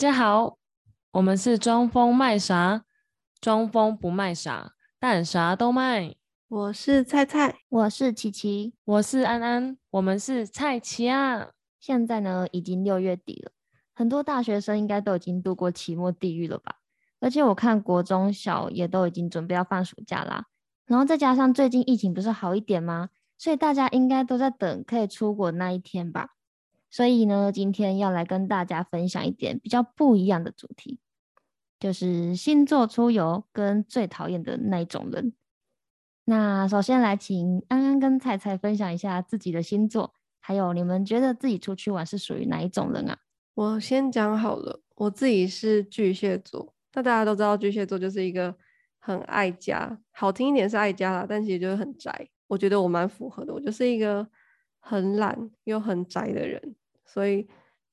家好，我们是装疯卖傻，装疯不卖傻，但啥都卖。我是菜菜，我是琪琪，我是安安，我们是菜琪啊。现在呢，已经六月底了，很多大学生应该都已经度过期末地狱了吧？而且我看国中小也都已经准备要放暑假啦。然后再加上最近疫情不是好一点吗？所以大家应该都在等可以出国那一天吧？所以呢，今天要来跟大家分享一点比较不一样的主题，就是星座出游跟最讨厌的那一种人。那首先来请安安跟菜菜分享一下自己的星座，还有你们觉得自己出去玩是属于哪一种人啊？我先讲好了，我自己是巨蟹座。那大家都知道巨蟹座就是一个很爱家，好听一点是爱家啦，但其实就是很宅。我觉得我蛮符合的，我就是一个很懒又很宅的人。所以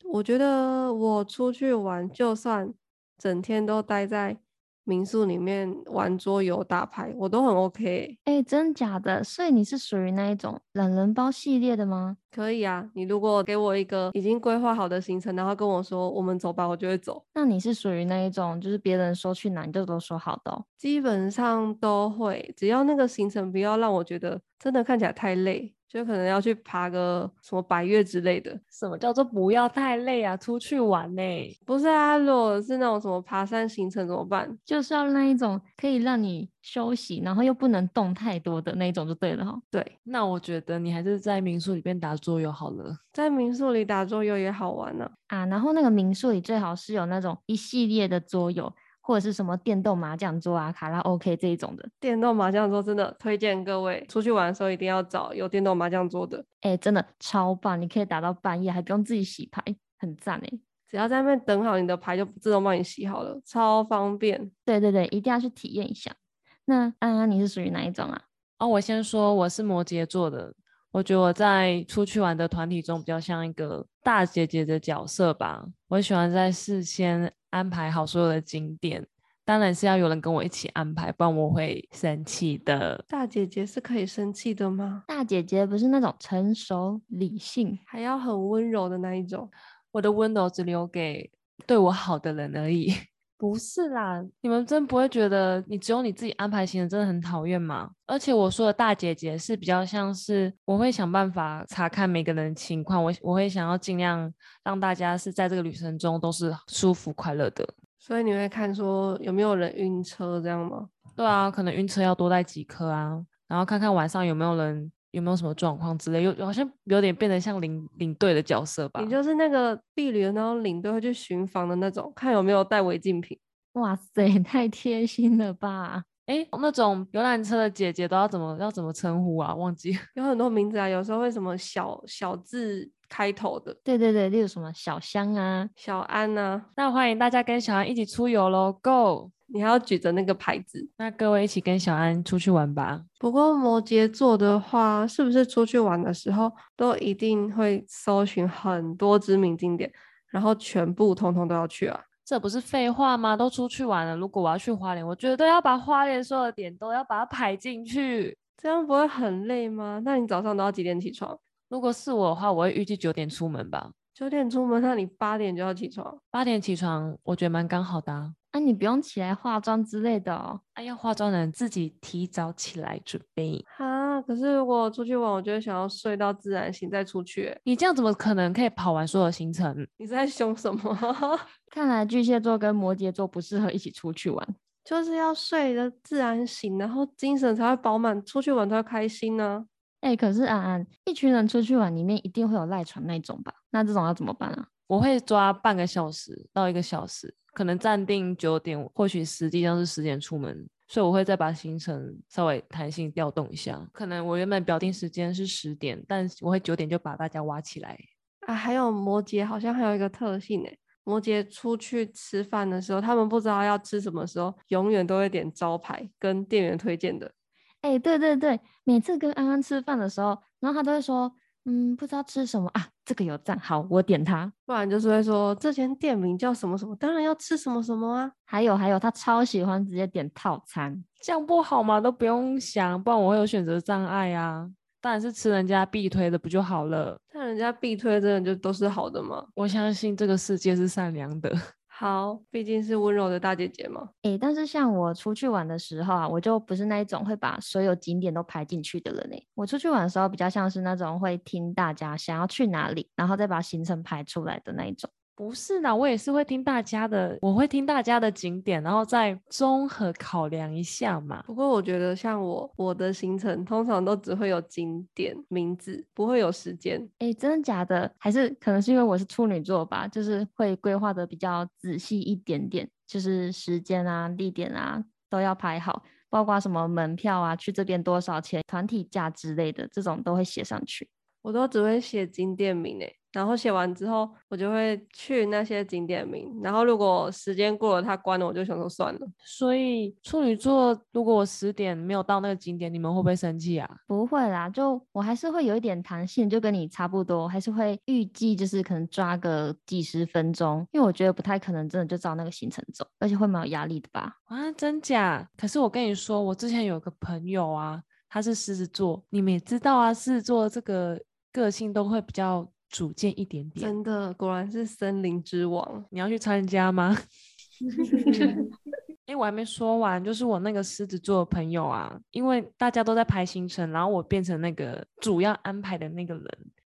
我觉得我出去玩，就算整天都待在民宿里面玩桌游、打牌，我都很 OK。哎，真假的？所以你是属于那一种懒人包系列的吗？可以啊，你如果给我一个已经规划好的行程，然后跟我说我们走吧，我就会走。那你是属于那一种，就是别人说去哪你就都说好的？基本上都会，只要那个行程不要让我觉得真的看起来太累。就可能要去爬个什么百越之类的。什么叫做不要太累啊？出去玩呢？不是啊，如果是那种什么爬山行程怎么办？就是要那一种可以让你休息，然后又不能动太多的那种就对了哈。对，那我觉得你还是在民宿里边打桌游好了。在民宿里打桌游也好玩呢。啊，然后那个民宿里最好是有那种一系列的桌游。或者是什么电动麻将桌啊、卡拉 OK 这一种的电动麻将桌，真的推荐各位出去玩的时候一定要找有电动麻将桌的。哎，真的超棒，你可以打到半夜，还不用自己洗牌，很赞哎！只要在那边等好你的牌，就自动帮你洗好了，超方便。对对对，一定要去体验一下。那安安，你是属于哪一种啊？哦，我先说，我是摩羯座的。我觉得我在出去玩的团体中，比较像一个大姐姐的角色吧。我喜欢在事先。安排好所有的景点，当然是要有人跟我一起安排，不然我会生气的。大姐姐是可以生气的吗？大姐姐不是那种成熟理性，还要很温柔的那一种。我的温柔只留给对我好的人而已。不是啦，你们真不会觉得你只有你自己安排行程真的很讨厌吗？而且我说的大姐姐是比较像是我会想办法查看每个人情况，我我会想要尽量让大家是在这个旅程中都是舒服快乐的。所以你会看说有没有人晕车这样吗？对啊，可能晕车要多带几颗啊，然后看看晚上有没有人。有没有什么状况之类？有好像有点变得像领领队的角色吧？你就是那个避旅的那种领队，会去巡房的那种，看有没有带违禁品。哇塞，太贴心了吧！哎，那种游览车的姐姐都要怎么要怎么称呼啊？忘记 有很多名字啊，有时候会什么小小字开头的。对对对，例如什么小香啊、小安啊。那欢迎大家跟小安一起出游喽，Go！你还要举着那个牌子，那各位一起跟小安出去玩吧。不过摩羯座的话，是不是出去玩的时候都一定会搜寻很多知名景点，然后全部通通都要去啊？这不是废话吗？都出去玩了，如果我要去花莲，我觉得要把花莲所有的点都要把它排进去，这样不会很累吗？那你早上都要几点起床？如果是我的话，我会预计九点出门吧。九点出门，那你八点就要起床。八点起床，我觉得蛮刚好的。那你不用起来化妆之类的哦。哎，要化妆的人自己提早起来准备。哈，可是如果出去玩，我就想要睡到自然醒再出去。你这样怎么可能可以跑完所有行程？你在凶什么？看来巨蟹座跟摩羯座不适合一起出去玩。就是要睡得自然醒，然后精神才会饱满，出去玩才会开心呢。哎，可是安安，一群人出去玩，里面一定会有赖床那种吧？那这种要怎么办啊？我会抓半个小时到一个小时。可能暂定九点，或许实际上是十点出门，所以我会再把行程稍微弹性调动一下。可能我原本表定时间是十点，但我会九点就把大家挖起来。啊，还有摩羯好像还有一个特性诶，摩羯出去吃饭的时候，他们不知道要吃什么时候，永远都会点招牌跟店员推荐的。哎，对对对，每次跟安安吃饭的时候，然后他都会说。嗯，不知道吃什么啊？这个有赞，好，我点它。不然就是会说这间店名叫什么什么，当然要吃什么什么啊。还有还有，他超喜欢直接点套餐，这样不好吗？都不用想，不然我会有选择障碍啊。当然是吃人家必推的不就好了？但人家必推真的就都是好的吗？我相信这个世界是善良的。好，毕竟是温柔的大姐姐嘛。诶，但是像我出去玩的时候啊，我就不是那一种会把所有景点都排进去的人诶。我出去玩的时候比较像是那种会听大家想要去哪里，然后再把行程排出来的那一种。不是啦，我也是会听大家的，我会听大家的景点，然后再综合考量一下嘛。不过我觉得像我我的行程通常都只会有景点名字，不会有时间。诶，真的假的？还是可能是因为我是处女座吧，就是会规划的比较仔细一点点，就是时间啊、地点啊都要排好，包括什么门票啊、去这边多少钱、团体价之类的，这种都会写上去。我都只会写景点名诶，然后写完之后，我就会去那些景点名。然后如果时间过了，它关了，我就想说算了。所以处女座，如果我十点没有到那个景点，你们会不会生气啊？不会啦，就我还是会有一点弹性，就跟你差不多，还是会预计就是可能抓个几十分钟，因为我觉得不太可能真的就照那个行程走，而且会蛮有压力的吧？啊，真假？可是我跟你说，我之前有个朋友啊，他是狮子座，你们也知道啊，狮子座这个。个性都会比较主见一点点，真的，果然是森林之王。你要去参加吗？哎，我还没说完，就是我那个狮子座的朋友啊，因为大家都在排行程，然后我变成那个主要安排的那个人。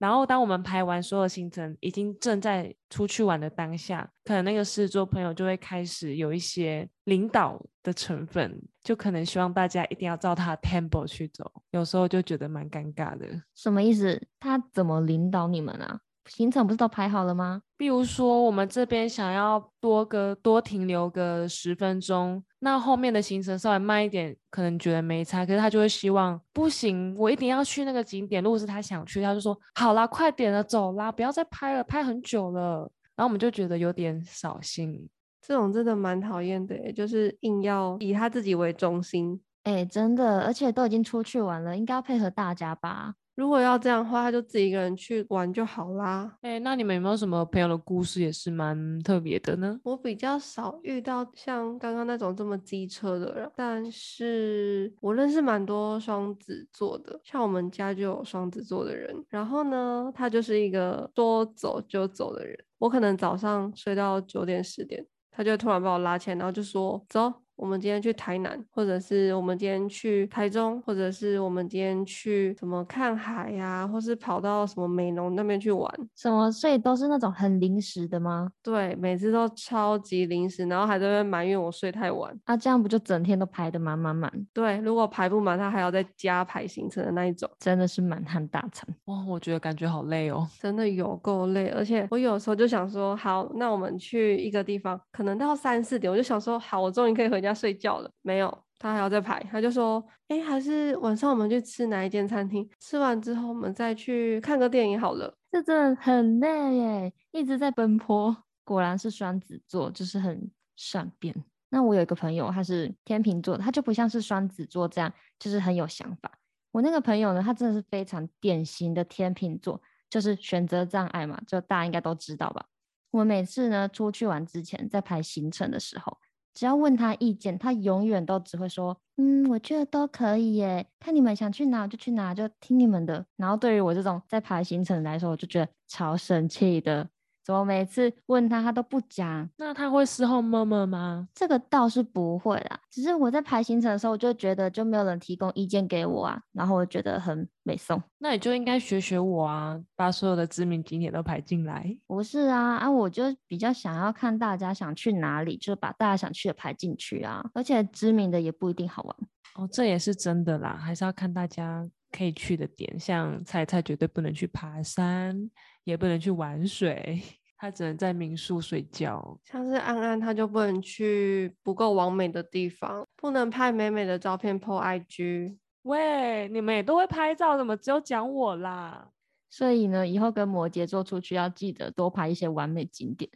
然后，当我们排完所有行程，已经正在出去玩的当下，可能那个狮子座朋友就会开始有一些领导的成分，就可能希望大家一定要照他 tempo 去走，有时候就觉得蛮尴尬的。什么意思？他怎么领导你们啊？行程不是都排好了吗？比如说，我们这边想要多个多停留个十分钟，那后面的行程稍微慢一点，可能觉得没差。可是他就会希望，不行，我一定要去那个景点。如果是他想去，他就说好啦，快点了，走啦，不要再拍了，拍很久了。然后我们就觉得有点扫兴，这种真的蛮讨厌的，就是硬要以他自己为中心。哎，真的，而且都已经出去玩了，应该要配合大家吧。如果要这样的话，他就自己一个人去玩就好啦。哎，那你们有没有什么朋友的故事也是蛮特别的呢？我比较少遇到像刚刚那种这么机车的人，但是我认识蛮多双子座的，像我们家就有双子座的人。然后呢，他就是一个说走就走的人。我可能早上睡到九点十点，他就突然把我拉起来，然后就说走。我们今天去台南，或者是我们今天去台中，或者是我们今天去什么看海呀，或是跑到什么美浓那边去玩，什么？所以都是那种很临时的吗？对，每次都超级临时，然后还在那边埋怨我睡太晚。啊，这样不就整天都排的满满满？对，如果排不满，他还要再加排行程的那一种，真的是满汉大餐。哇，我觉得感觉好累哦，真的有够累。而且我有时候就想说，好，那我们去一个地方，可能到三四点，我就想说，好，我终于可以回家。他睡觉了没有？他还要再排，他就说：“哎，还是晚上我们去吃哪一间餐厅？吃完之后我们再去看个电影好了。”这真的很累耶，一直在奔波。果然是双子座，就是很善变。那我有一个朋友，他是天秤座，他就不像是双子座这样，就是很有想法。我那个朋友呢，他真的是非常典型的天秤座，就是选择障碍嘛，就大家应该都知道吧。我每次呢出去玩之前，在排行程的时候。只要问他意见，他永远都只会说：“嗯，我觉得都可以耶，看你们想去哪就去哪，就听你们的。”然后对于我这种在排行程来说，我就觉得超生气的。怎么每次问他，他都不讲？那他会事后默默吗？这个倒是不会啦，只是我在排行程的时候，我就觉得就没有人提供意见给我啊，然后我觉得很美送。那你就应该学学我啊，把所有的知名景点都排进来。不是啊，啊，我就比较想要看大家想去哪里，就把大家想去的排进去啊。而且知名的也不一定好玩哦，这也是真的啦，还是要看大家可以去的点。像菜菜绝对不能去爬山。也不能去玩水，他只能在民宿睡觉。像是安安，他就不能去不够完美的地方，不能拍美美的照片 po IG。喂，你们也都会拍照，怎么只有讲我啦？所以呢，以后跟摩羯座出去要记得多拍一些完美景点。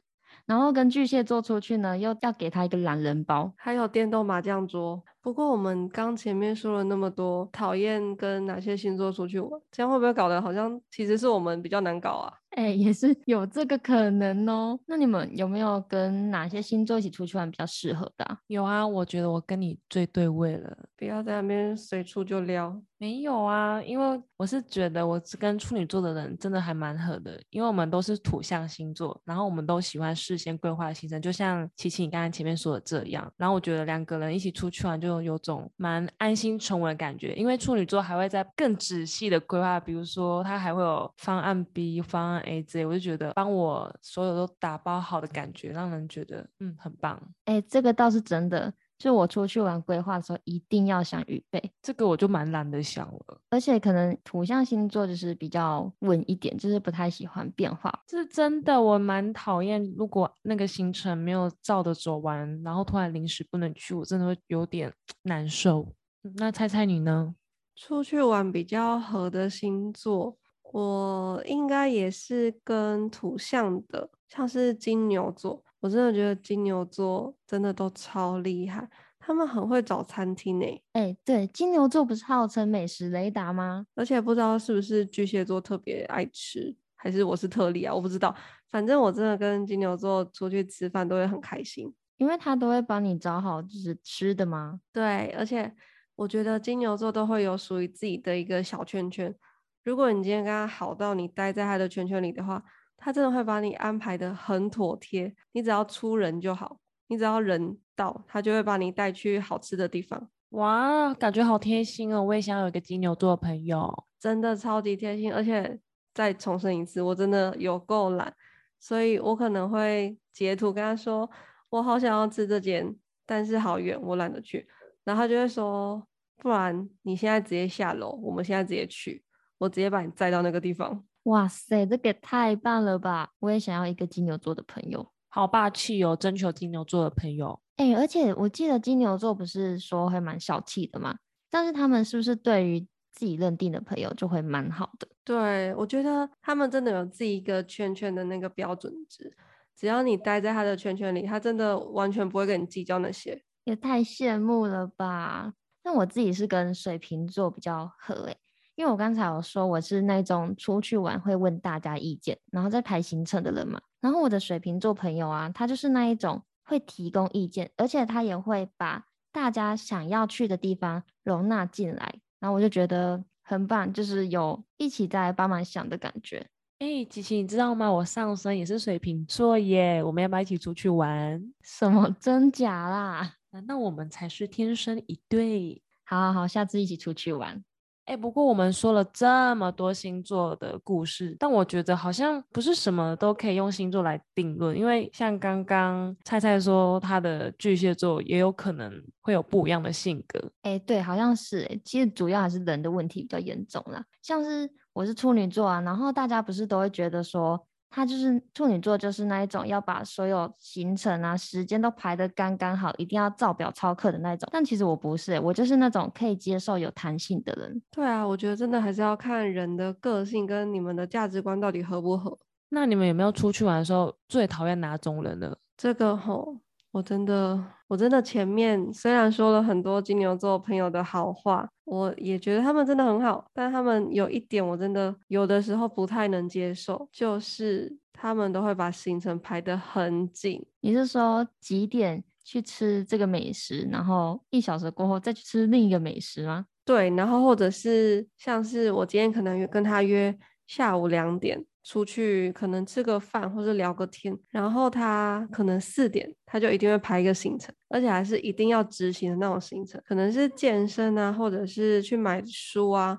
然后跟巨蟹座出去呢，又要给他一个懒人包，还有电动麻将桌。不过我们刚前面说了那么多，讨厌跟哪些星座出去玩，这样会不会搞得好像其实是我们比较难搞啊？哎，也是有这个可能哦。那你们有没有跟哪些星座一起出去玩比较适合的？有啊，我觉得我跟你最对位了。不要在那边随处就撩。没有啊，因为我是觉得我是跟处女座的人真的还蛮合的，因为我们都是土象星座，然后我们都喜欢事先规划行程，就像琪琪你刚才前面说的这样。然后我觉得两个人一起出去玩就有种蛮安心沉稳的感觉，因为处女座还会在更仔细的规划，比如说他还会有方案 B、方案 A 之类，我就觉得帮我所有都打包好的感觉，让人觉得嗯很棒。哎，这个倒是真的。就我出去玩规划的时候，一定要想预备。这个我就蛮懒得想了，而且可能土象星座就是比较稳一点，就是不太喜欢变化。这是真的，我蛮讨厌如果那个行程没有照着走完，然后突然临时不能去，我真的会有点 难受。那猜猜你呢？出去玩比较合的星座，我应该也是跟土象的，像是金牛座。我真的觉得金牛座真的都超厉害，他们很会找餐厅诶。哎，对，金牛座不是号称美食雷达吗？而且不知道是不是巨蟹座特别爱吃，还是我是特例啊？我不知道。反正我真的跟金牛座出去吃饭都会很开心，因为他都会帮你找好就是吃的吗？对，而且我觉得金牛座都会有属于自己的一个小圈圈。如果你今天跟他好到你待在他的圈圈里的话。他真的会把你安排的很妥帖，你只要出人就好，你只要人到，他就会把你带去好吃的地方。哇，感觉好贴心哦！我也想有一个金牛座朋友，真的超级贴心。而且再重申一次，我真的有够懒，所以我可能会截图跟他说，我好想要吃这间，但是好远，我懒得去。然后他就会说，不然你现在直接下楼，我们现在直接去，我直接把你载到那个地方。哇塞，这个太棒了吧！我也想要一个金牛座的朋友，好霸气哦！征求金牛座的朋友，哎，而且我记得金牛座不是说会蛮小气的吗？但是他们是不是对于自己认定的朋友就会蛮好的？对，我觉得他们真的有自己一个圈圈的那个标准值，只要你待在他的圈圈里，他真的完全不会跟你计较那些。也太羡慕了吧！那我自己是跟水瓶座比较合诶。因为我刚才有说我是那种出去玩会问大家意见，然后再排行程的人嘛。然后我的水瓶座朋友啊，他就是那一种会提供意见，而且他也会把大家想要去的地方容纳进来。然后我就觉得很棒，就是有一起在帮忙想的感觉。哎，琪琪，你知道吗？我上身也是水瓶座耶，我们要不要一起出去玩？什么真假啦？难道我们才是天生一对？好好好，下次一起出去玩。哎，不过我们说了这么多星座的故事，但我觉得好像不是什么都可以用星座来定论，因为像刚刚菜菜说他的巨蟹座也有可能会有不一样的性格。哎，对，好像是哎，其实主要还是人的问题比较严重啦。像是我是处女座啊，然后大家不是都会觉得说。他就是处女座，就是那一种要把所有行程啊、时间都排得刚刚好，一定要照表操课的那种。但其实我不是，我就是那种可以接受有弹性的人。对啊，我觉得真的还是要看人的个性跟你们的价值观到底合不合。那你们有没有出去玩的时候最讨厌哪种人呢？这个吼。我真的，我真的前面虽然说了很多金牛座朋友的好话，我也觉得他们真的很好，但他们有一点我真的有的时候不太能接受，就是他们都会把行程排得很紧。你是说几点去吃这个美食，然后一小时过后再去吃另一个美食吗？对，然后或者是像是我今天可能跟他约下午两点。出去可能吃个饭或者聊个天，然后他可能四点他就一定会排一个行程，而且还是一定要执行的那种行程，可能是健身啊，或者是去买书啊。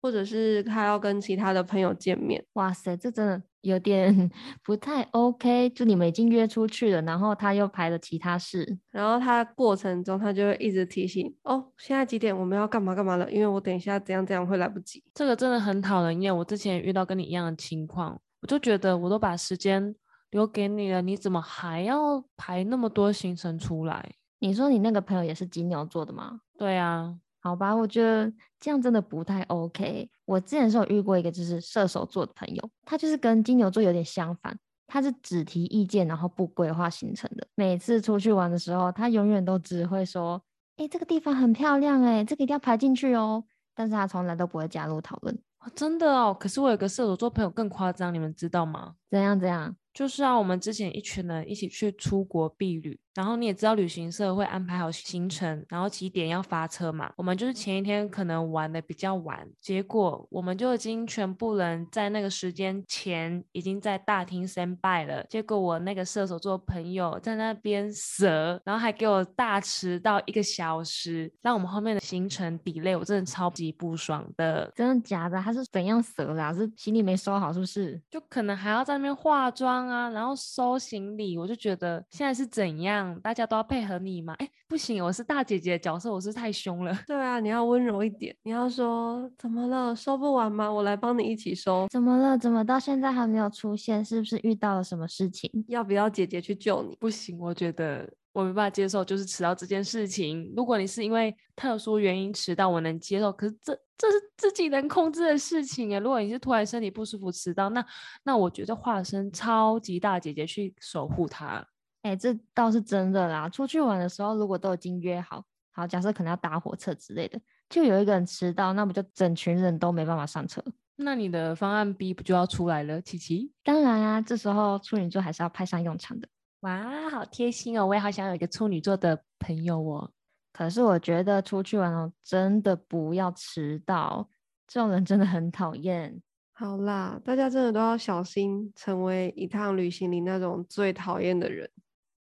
或者是他要跟其他的朋友见面，哇塞，这真的有点 不太 OK。就你们已经约出去了，然后他又排了其他事，然后他过程中他就会一直提醒哦，现在几点我们要干嘛干嘛了？因为我等一下怎样怎样会来不及。这个真的很讨人厌。我之前遇到跟你一样的情况，我就觉得我都把时间留给你了，你怎么还要排那么多行程出来？你说你那个朋友也是金牛座的吗？对啊。好吧，我觉得这样真的不太 OK。我之前是有遇过一个就是射手座的朋友，他就是跟金牛座有点相反，他是只提意见然后不规划行程的。每次出去玩的时候，他永远都只会说：“哎，这个地方很漂亮，哎，这个一定要排进去哦。”但是他从来都不会加入讨论。真的哦，可是我有个射手座朋友更夸张，你们知道吗？怎样怎样？就是啊，我们之前一群人一起去出国避旅，然后你也知道旅行社会安排好行程，然后几点要发车嘛。我们就是前一天可能玩的比较晚，结果我们就已经全部人在那个时间前已经在大厅 stand by 了。结果我那个射手座朋友在那边折，然后还给我大迟到一个小时，让我们后面的行程 delay，我真的超级不爽的。真的假的？他是怎样折啦？是行李没收好是不是？就可能还要在那边化妆啊，然后收行李，我就觉得现在是怎样，大家都要配合你吗？哎，不行，我是大姐姐的角色，我是太凶了。对啊，你要温柔一点，你要说怎么了，收不完吗？我来帮你一起收。怎么了？怎么到现在还没有出现？是不是遇到了什么事情？要不要姐姐去救你？不行，我觉得我没办法接受，就是迟到这件事情。如果你是因为特殊原因迟到，我能接受。可是这这是自己能控制的事情哎。如果你是突然身体不舒服迟到，那那我觉得化身超级大姐姐去守护他。哎，这倒是真的啦。出去玩的时候，如果都已经约好，好假设可能要搭火车之类的，就有一个人迟到，那不就整群人都没办法上车？那你的方案 B 不就要出来了，琪琪？当然啊，这时候处女座还是要派上用场的。哇，好贴心哦！我也好想有一个处女座的朋友哦。可是我觉得出去玩哦，真的不要迟到，这种人真的很讨厌。好啦，大家真的都要小心，成为一趟旅行里那种最讨厌的人。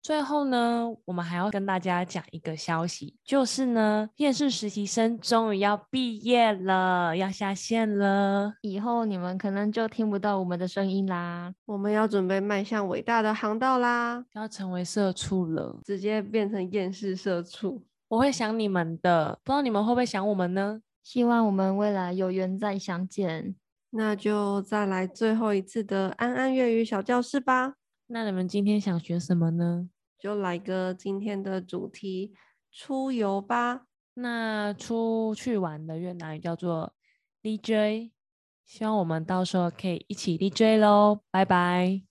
最后呢，我们还要跟大家讲一个消息，就是呢，厌世实习生终于要毕业了，要下线了。以后你们可能就听不到我们的声音啦。我们要准备迈向伟大的航道啦，要成为社畜了，直接变成厌世社畜。我会想你们的，不知道你们会不会想我们呢？希望我们未来有缘再相见。那就再来最后一次的安安粤语小教室吧。那你们今天想学什么呢？就来个今天的主题出游吧。那出去玩的越南语叫做 DJ，希望我们到时候可以一起 DJ 喽，拜拜。